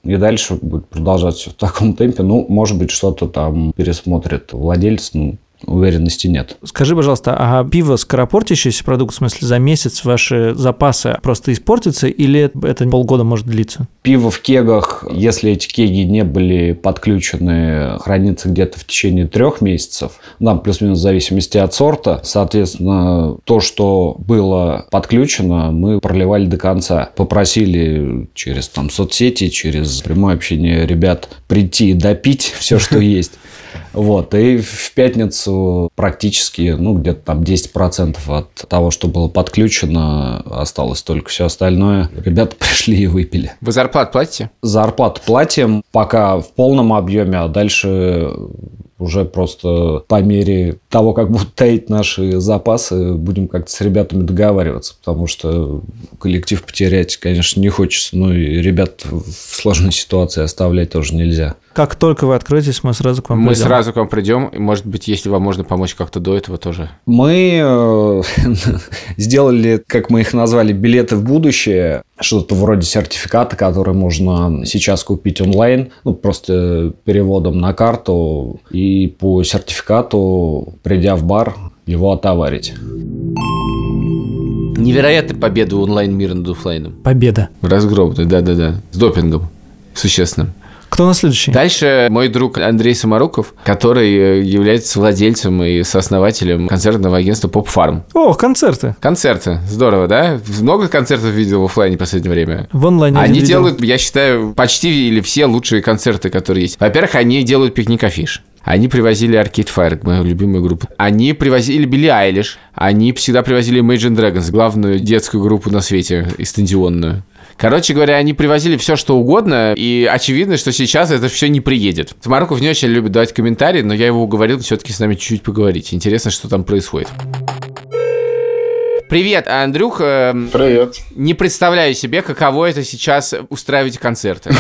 Speaker 8: и дальше будет продолжаться в таком темпе, ну, может быть, что-то там пересмотрит владелец, ну, уверенности нет.
Speaker 2: Скажи, пожалуйста, а пиво скоропортящийся продукт, в смысле, за месяц ваши запасы просто испортятся или это полгода может длиться?
Speaker 8: Пиво в кегах, если эти кеги не были подключены, хранится где-то в течение трех месяцев, там плюс-минус в зависимости от сорта. Соответственно, то, что было подключено, мы проливали до конца. Попросили через там соцсети, через прямое общение ребят прийти и допить все, что есть. Вот, и в пятницу практически, ну, где-то там 10% от того, что было подключено, осталось только все остальное. Ребята пришли и выпили.
Speaker 1: Вы зарплату платите?
Speaker 8: Зарплату платим пока в полном объеме, а дальше уже просто по мере того, как будут таять наши запасы, будем как-то с ребятами договариваться, потому что коллектив потерять, конечно, не хочется, но и ребят в сложной ситуации оставлять тоже нельзя.
Speaker 2: Как только вы откроетесь, мы сразу к вам
Speaker 1: Мы
Speaker 2: придем.
Speaker 1: сразу к вам придем, и, может быть, если вам можно помочь как-то до этого тоже.
Speaker 8: Мы э, сделали, как мы их назвали, билеты в будущее, что-то вроде сертификата, который можно сейчас купить онлайн, ну, просто переводом на карту, и по сертификату, придя в бар, его отоварить.
Speaker 1: Невероятная победа онлайн-мира над оффлайном.
Speaker 2: Победа.
Speaker 1: Разгромная, да-да-да. С допингом существенным.
Speaker 2: Кто на следующий?
Speaker 1: Дальше мой друг Андрей Самаруков, который э, является владельцем и сооснователем концертного агентства Pop Farm.
Speaker 2: О, концерты.
Speaker 1: Концерты. Здорово, да? Много концертов видел в офлайне в последнее время.
Speaker 2: В онлайне
Speaker 1: Они
Speaker 2: видел.
Speaker 1: делают, я считаю, почти или все лучшие концерты, которые есть. Во-первых, они делают пикник афиш. Они привозили Arcade Fire, мою любимую группу. Они привозили Билли Айлиш. Они всегда привозили Imagine Dragons, главную детскую группу на свете, экстензионную. Короче говоря, они привозили все, что угодно, и очевидно, что сейчас это все не приедет. Марков не очень любит давать комментарии, но я его уговорил все-таки с нами чуть-чуть поговорить. Интересно, что там происходит. Привет, Андрюх. эм,
Speaker 9: Привет.
Speaker 1: Не представляю себе, каково это сейчас устраивать концерты.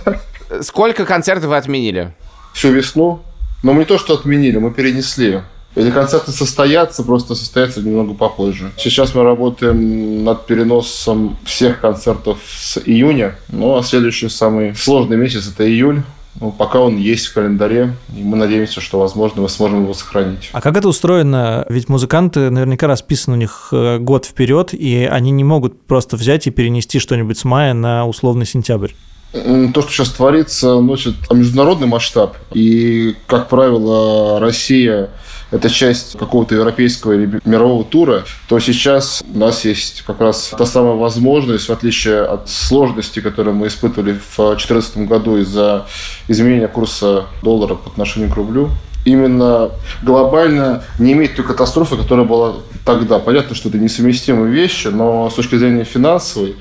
Speaker 1: Сколько концертов вы отменили?
Speaker 9: Всю весну. Но мы не то, что отменили, мы перенесли. Эти концерты состоятся, просто состоятся немного попозже. Сейчас мы работаем над переносом всех концертов с июня. Ну, а следующий самый сложный месяц – это июль. Ну, пока он есть в календаре, и мы надеемся, что, возможно, мы сможем его сохранить.
Speaker 2: А как это устроено? Ведь музыканты наверняка расписаны у них э, год вперед, и они не могут просто взять и перенести что-нибудь с мая на условный сентябрь.
Speaker 9: То, что сейчас творится, носит международный масштаб. И, как правило, Россия – это часть какого-то европейского или мирового тура, то сейчас у нас есть как раз та самая возможность, в отличие от сложности, которые мы испытывали в 2014 году из-за изменения курса доллара по отношению к рублю, именно глобально не иметь той катастрофы, которая была тогда. Понятно, что это несовместимые вещи, но с точки зрения финансовой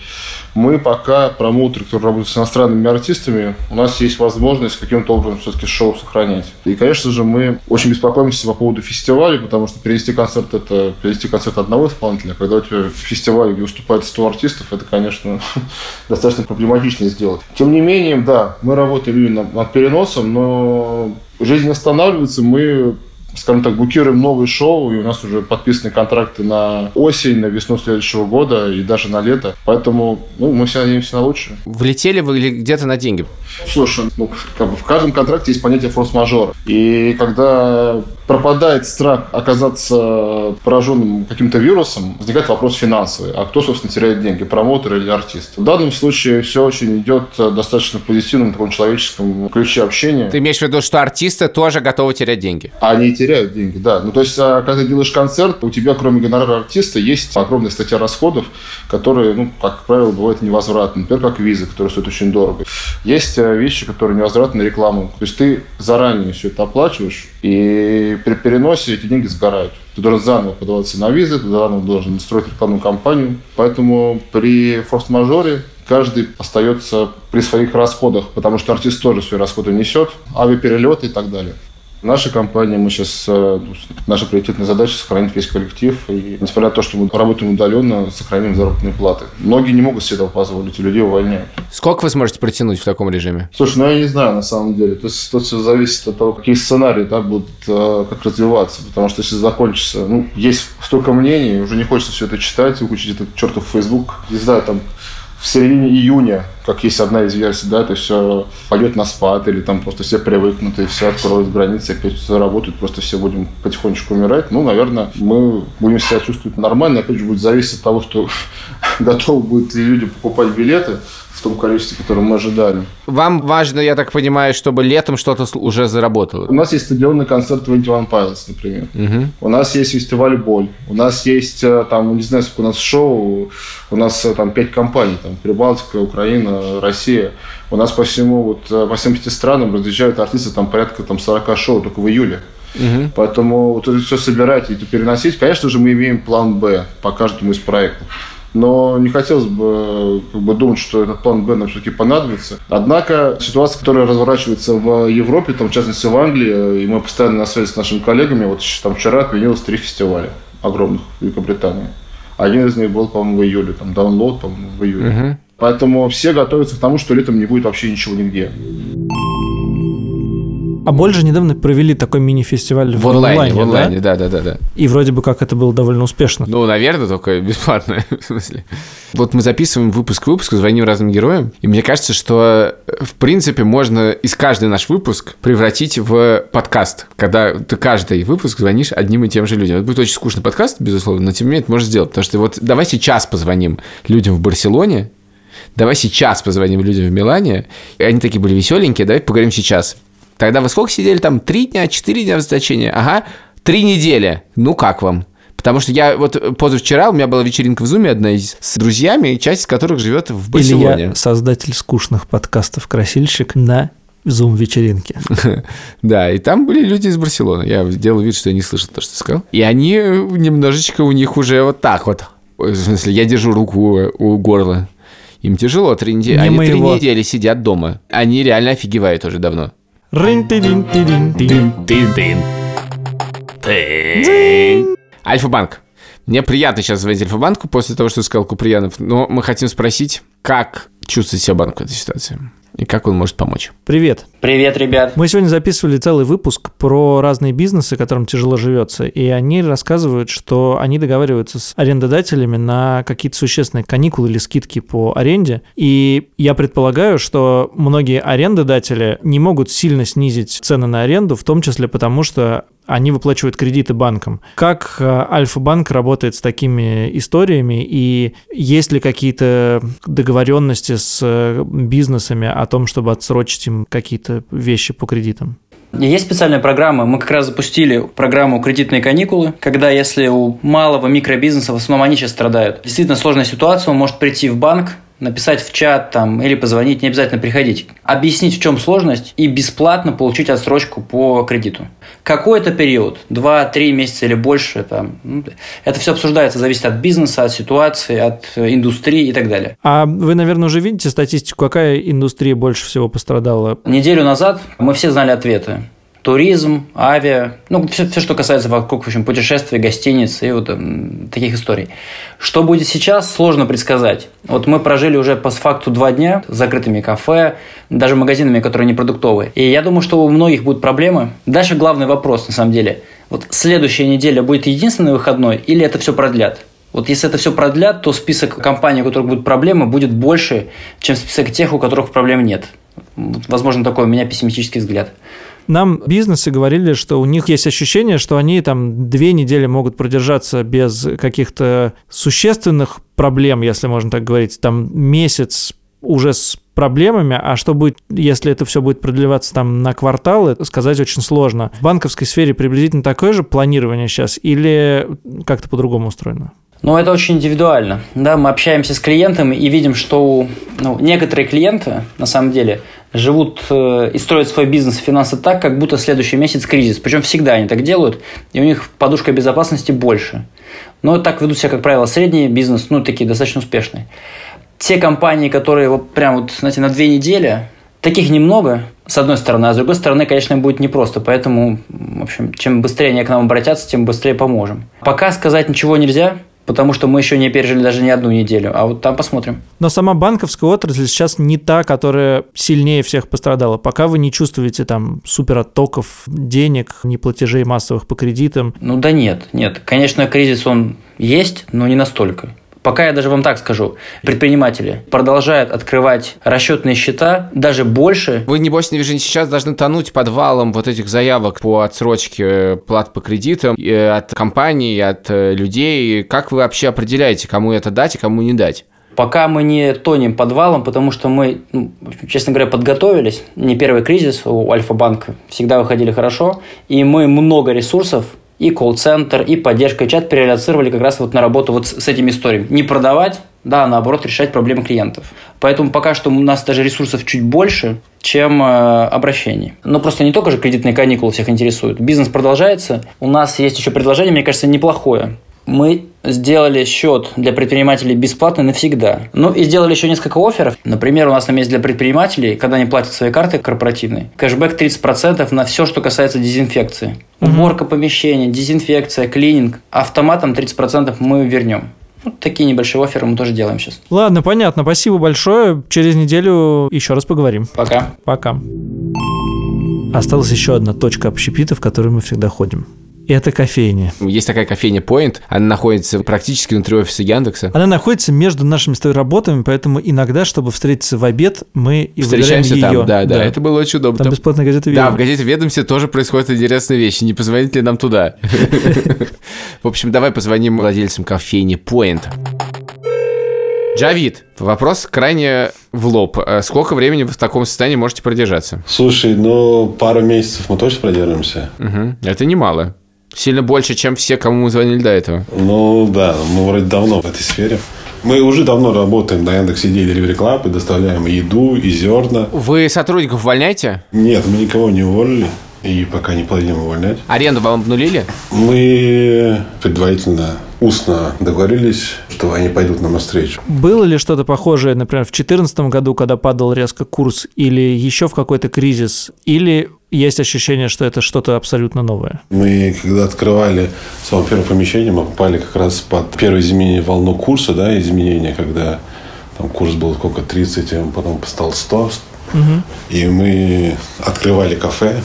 Speaker 9: мы пока, промоутеры, которые работают с иностранными артистами, у нас есть возможность каким-то образом все-таки шоу сохранять. И, конечно же, мы очень беспокоимся по поводу фестиваля, потому что перевести концерт – это перевести концерт одного исполнителя. Когда у тебя фестиваль, где выступает 100 артистов, это, конечно, достаточно проблематично сделать. Тем не менее, да, мы работаем именно над переносом, но жизнь останавливается, мы скажем так, букируем новые шоу, и у нас уже подписаны контракты на осень, на весну следующего года и даже на лето. Поэтому ну, мы все надеемся на лучшее.
Speaker 1: Влетели вы или где-то на деньги?
Speaker 9: Слушай, ну, как бы в каждом контракте есть понятие форс-мажора. И когда пропадает страх оказаться пораженным каким-то вирусом, возникает вопрос финансовый. А кто, собственно, теряет деньги, промоутер или артист? В данном случае все очень идет достаточно позитивном таком человеческом ключе общения.
Speaker 1: Ты имеешь в виду, что артисты тоже готовы терять деньги?
Speaker 9: Они теряют деньги, да. Ну, то есть, а, когда ты делаешь концерт, у тебя, кроме гонорара артиста, есть огромная статья расходов, которые, ну, как правило, бывают невозвратны. Например, как визы, которые стоят очень дорого. Есть э, вещи, которые невозвратны рекламу. То есть, ты заранее все это оплачиваешь, и при переносе эти деньги сгорают. Ты должен заново подаваться на визы, ты заново должен строить рекламную кампанию. Поэтому при форс-мажоре каждый остается при своих расходах, потому что артист тоже свои расходы несет, авиаперелеты и так далее. Наша компания, мы сейчас, э, наша приоритетная задача сохранить весь коллектив. И несмотря на то, что мы работаем удаленно, сохраним заработные платы. Многие не могут себе этого позволить, и людей увольняют.
Speaker 1: Сколько вы сможете протянуть в таком режиме?
Speaker 9: Слушай, ну я не знаю на самом деле. То есть тут все зависит от того, какие сценарии да, будут э, как развиваться. Потому что если закончится, ну, есть столько мнений, уже не хочется все это читать, выключить этот чертов Facebook. Не знаю, там в середине июня, как есть одна из версий, да, это все пойдет на спад, или там просто все привыкнут, и все откроют границы, опять все работают, просто все будем потихонечку умирать. Ну, наверное, мы будем себя чувствовать нормально, опять же, будет зависеть от того, что готовы будут ли люди покупать билеты, в том количестве, которое мы ожидали.
Speaker 1: Вам важно, я так понимаю, чтобы летом что-то уже заработало?
Speaker 9: У нас есть стадионный концерт 21 Pilots, например. Угу. У нас есть фестиваль Боль. У нас есть, э, там, не знаю, сколько у нас шоу. У нас э, там пять компаний. Там Прибалтика, Украина, Россия. У нас по всему, вот, э, по всем пяти странам разъезжают артисты там порядка там, 40 шоу только в июле. Угу. Поэтому вот это все собирать и это переносить. Конечно же, мы имеем план Б по каждому из проектов но не хотелось бы как бы, думать, что этот план Б нам все-таки понадобится. Однако ситуация, которая разворачивается в Европе, там, в частности в Англии, и мы постоянно на связи с нашими коллегами, вот там вчера отменилось три фестиваля огромных в Великобритании. Один из них был, по-моему, в июле, там, Download, по-моему, в июле. Угу. Поэтому все готовятся к тому, что летом не будет вообще ничего нигде.
Speaker 2: А больше недавно провели такой мини-фестиваль
Speaker 1: в, в онлайне, онлайне, в онлайне, да? да, да, да, да.
Speaker 2: И вроде бы как это было довольно успешно.
Speaker 1: Ну, наверное, только бесплатно, в смысле. Вот мы записываем выпуск к выпуску, звоним разным героям, и мне кажется, что, в принципе, можно из каждый наш выпуск превратить в подкаст, когда ты каждый выпуск звонишь одним и тем же людям. Это будет очень скучный подкаст, безусловно, но тем не менее это можно сделать, потому что вот давай сейчас позвоним людям в Барселоне, давай сейчас позвоним людям в Милане, и они такие были веселенькие, давай поговорим сейчас. Тогда вы сколько сидели там? Три дня, четыре дня в заточении? Ага, три недели. Ну, как вам? Потому что я вот позавчера у меня была вечеринка в Зуме одна из с друзьями, часть из которых живет в Барселоне.
Speaker 2: Или я создатель скушных подкастов «Красильщик» на зум-вечеринке.
Speaker 1: да, и там были люди из Барселоны. Я делал вид, что я не слышал то, что ты сказал. И они немножечко у них уже вот так вот. В смысле, я держу руку у горла. Им тяжело три недели. Они три недели сидят дома. Они реально офигевают уже давно. Альфа-банк. Мне приятно сейчас звонить Альфа-банку после того, что сказал Куприянов, но мы хотим спросить, как чувствует себя банк в этой ситуации? И как он может помочь.
Speaker 2: Привет.
Speaker 10: Привет, ребят.
Speaker 2: Мы сегодня записывали целый выпуск про разные бизнесы, которым тяжело живется, и они рассказывают, что они договариваются с арендодателями на какие-то существенные каникулы или скидки по аренде, и я предполагаю, что многие арендодатели не могут сильно снизить цены на аренду, в том числе потому, что они выплачивают кредиты банкам. Как э, Альфа-банк работает с такими историями и есть ли какие-то договоренности с э, бизнесами о том, чтобы отсрочить им какие-то вещи по кредитам?
Speaker 10: Есть специальная программа. Мы как раз запустили программу «Кредитные каникулы», когда если у малого микробизнеса, в основном они сейчас страдают, действительно сложная ситуация, он может прийти в банк, написать в чат там, или позвонить, не обязательно приходить. Объяснить, в чем сложность, и бесплатно получить отсрочку по кредиту. Какой-то период, 2-3 месяца или больше, там, ну, это все обсуждается, зависит от бизнеса, от ситуации, от индустрии и так далее.
Speaker 2: А вы, наверное, уже видите статистику, какая индустрия больше всего пострадала?
Speaker 10: Неделю назад мы все знали ответы туризм, авиа, ну, все, все, что касается вокруг, в общем, путешествий, гостиниц и вот um, таких историй. Что будет сейчас, сложно предсказать. Вот мы прожили уже по факту два дня с закрытыми кафе, даже магазинами, которые не продуктовые. И я думаю, что у многих будут проблемы. Дальше главный вопрос, на самом деле. Вот следующая неделя будет единственный выходной или это все продлят? Вот если это все продлят, то список компаний, у которых будут проблемы, будет больше, чем список тех, у которых проблем нет. Возможно, такой у меня пессимистический взгляд.
Speaker 2: Нам бизнесы говорили, что у них есть ощущение, что они там две недели могут продержаться без каких-то существенных проблем, если можно так говорить, там месяц уже с проблемами, а что будет, если это все будет продлеваться там на кварталы, сказать очень сложно. В банковской сфере приблизительно такое же планирование сейчас или как-то по-другому устроено?
Speaker 10: Ну, это очень индивидуально. Да, мы общаемся с клиентами и видим, что ну, некоторые клиенты, на самом деле, живут э, и строят свой бизнес и финансы так, как будто следующий месяц кризис. Причем всегда они так делают, и у них подушка безопасности больше. Но так ведут себя, как правило, средний бизнес, ну, такие достаточно успешные. Те компании, которые вот прям вот, знаете, на две недели, таких немного, с одной стороны, а с другой стороны, конечно, будет непросто. Поэтому, в общем, чем быстрее они к нам обратятся, тем быстрее поможем. Пока сказать ничего нельзя, потому что мы еще не пережили даже не одну неделю, а вот там посмотрим.
Speaker 2: Но сама банковская отрасль сейчас не та, которая сильнее всех пострадала. Пока вы не чувствуете там супер оттоков денег, не платежей массовых по кредитам.
Speaker 10: Ну да нет, нет. Конечно, кризис он есть, но не настолько. Пока я даже вам так скажу, предприниматели продолжают открывать расчетные счета даже больше.
Speaker 1: Вы, небось, не сейчас должны тонуть подвалом вот этих заявок по отсрочке э, плат по кредитам э, от компаний, от э, людей. Как вы вообще определяете, кому это дать и кому не дать?
Speaker 10: Пока мы не тонем подвалом, потому что мы, ну, честно говоря, подготовились. Не первый кризис у Альфа-банка. Всегда выходили хорошо. И мы много ресурсов и колл-центр, и поддержка, и чат переаллоцировали как раз вот на работу вот с этими историями. Не продавать, да, а наоборот, решать проблемы клиентов. Поэтому пока что у нас даже ресурсов чуть больше, чем э, обращений. Но просто не только же кредитные каникулы всех интересуют. Бизнес продолжается. У нас есть еще предложение, мне кажется, неплохое мы сделали счет для предпринимателей бесплатно навсегда. Ну и сделали еще несколько офферов. Например, у нас там есть для предпринимателей, когда они платят свои карты корпоративные, кэшбэк 30% на все, что касается дезинфекции. Уборка помещения, дезинфекция, клининг. Автоматом 30% мы вернем. Вот такие небольшие оферы мы тоже делаем сейчас.
Speaker 2: Ладно, понятно. Спасибо большое. Через неделю еще раз поговорим.
Speaker 10: Пока.
Speaker 2: Пока. Осталась еще одна точка общепита, в которую мы всегда ходим. Это кофейня.
Speaker 1: Есть такая кофейня Point, она находится практически внутри офиса Яндекса.
Speaker 2: Она находится между нашими с тобой работами, поэтому иногда, чтобы встретиться в обед, мы и
Speaker 1: Встречаемся
Speaker 2: ее.
Speaker 1: там, да, да, да, это было очень удобно.
Speaker 2: Там, там бесплатная газета
Speaker 1: «Ведомости». Да, в газете «Ведомости» тоже происходят интересные вещи, не позвонить ли нам туда? В общем, давай позвоним владельцам кофейни Point. Джавид, вопрос крайне в лоб. Э, сколько времени вы в таком состоянии можете продержаться?
Speaker 11: Слушай, ну, пару месяцев мы точно продержимся.
Speaker 1: Угу. Это немало. Сильно больше, чем все, кому мы звонили до этого.
Speaker 11: Ну да, мы вроде давно в этой сфере. Мы уже давно работаем на Яндекс Идеи Delivery Club и доставляем и еду, и зерна.
Speaker 1: Вы сотрудников увольняете?
Speaker 11: Нет, мы никого не уволили. И пока не планируем увольнять.
Speaker 1: Аренду вам обнулили?
Speaker 11: Мы предварительно устно договорились, что они пойдут нам навстречу.
Speaker 2: Было ли что-то похожее, например, в 2014 году, когда падал резко курс, или еще в какой-то кризис, или есть ощущение, что это что-то абсолютно новое?
Speaker 11: Мы, когда открывали свое первое помещение, мы попали как раз под первое изменение волну курса, да, изменения, когда там курс был сколько, 30, а потом стал 100. Угу. И мы открывали кафе,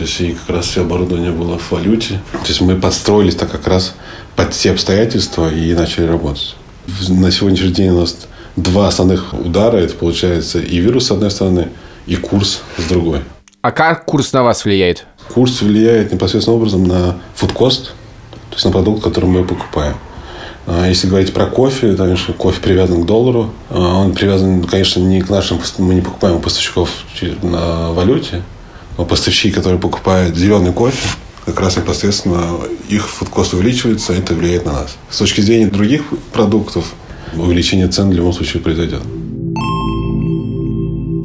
Speaker 11: то есть и как раз все оборудование было в валюте. То есть мы подстроились так как раз под все обстоятельства и начали работать. На сегодняшний день у нас два основных удара. Это получается и вирус с одной стороны, и курс с другой.
Speaker 1: А как курс на вас влияет?
Speaker 11: Курс влияет непосредственным образом на фудкост, то есть на продукт, который мы покупаем. А если говорить про кофе, то, конечно, кофе привязан к доллару. А он привязан, конечно, не к нашим, мы не покупаем у поставщиков на валюте, но поставщики, которые покупают зеленый кофе, как раз непосредственно их фудкост увеличивается, это влияет на нас. С точки зрения других продуктов, увеличение цен в любом случае произойдет.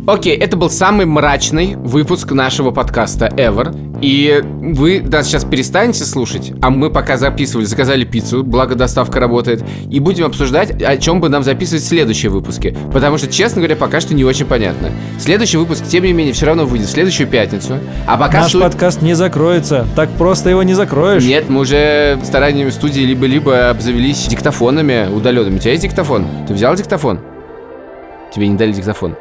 Speaker 1: Окей, это был самый мрачный выпуск нашего подкаста ever. И вы нас сейчас перестанете слушать, а мы пока записывали, заказали пиццу, благо доставка работает, и будем обсуждать, о чем бы нам записывать следующие выпуски. Потому что, честно говоря, пока что не очень понятно. Следующий выпуск, тем не менее, все равно выйдет в следующую пятницу. А пока
Speaker 2: Наш
Speaker 1: суть-
Speaker 2: подкаст не закроется. Так просто его не закроешь.
Speaker 1: Нет, мы уже стараниями студии либо-либо обзавелись диктофонами удаленными. У тебя есть диктофон? Ты взял диктофон? Тебе не дали диктофон.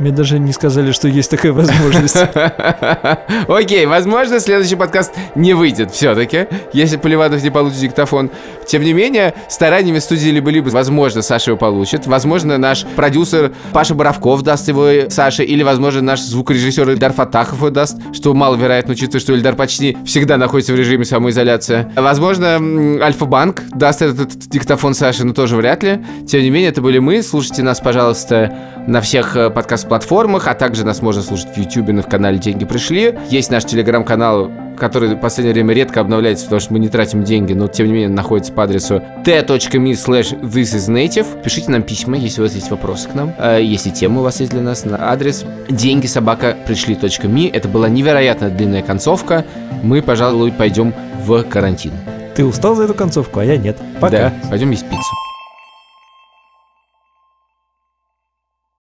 Speaker 2: Мне даже не сказали, что есть такая возможность.
Speaker 1: Окей, возможно, следующий подкаст не выйдет все-таки, если Поливанов не получит диктофон. Тем не менее, стараниями студии либо-либо, возможно, Саша его получит. Возможно, наш продюсер Паша Боровков даст его Саше, или, возможно, наш звукорежиссер Ильдар Фатахов его даст, что маловероятно, учитывая, что Ильдар почти всегда находится в режиме самоизоляции. Возможно, Альфа-банк даст этот диктофон Саше, но тоже вряд ли. Тем не менее, это были мы. Слушайте нас, пожалуйста, на всех э, подкаст-платформах, а также нас можно слушать в YouTube на канале «Деньги пришли». Есть наш телеграм-канал, который в последнее время редко обновляется, потому что мы не тратим деньги, но тем не менее находится по адресу t.me slash thisisnative. Пишите нам письма, если у вас есть вопросы к нам, э, если темы у вас есть для нас, на адрес деньги собака пришли.me. Это была невероятно длинная концовка. Мы, пожалуй, пойдем в карантин.
Speaker 2: Ты устал за эту концовку, а я нет. Пока.
Speaker 1: Да, пойдем есть пиццу.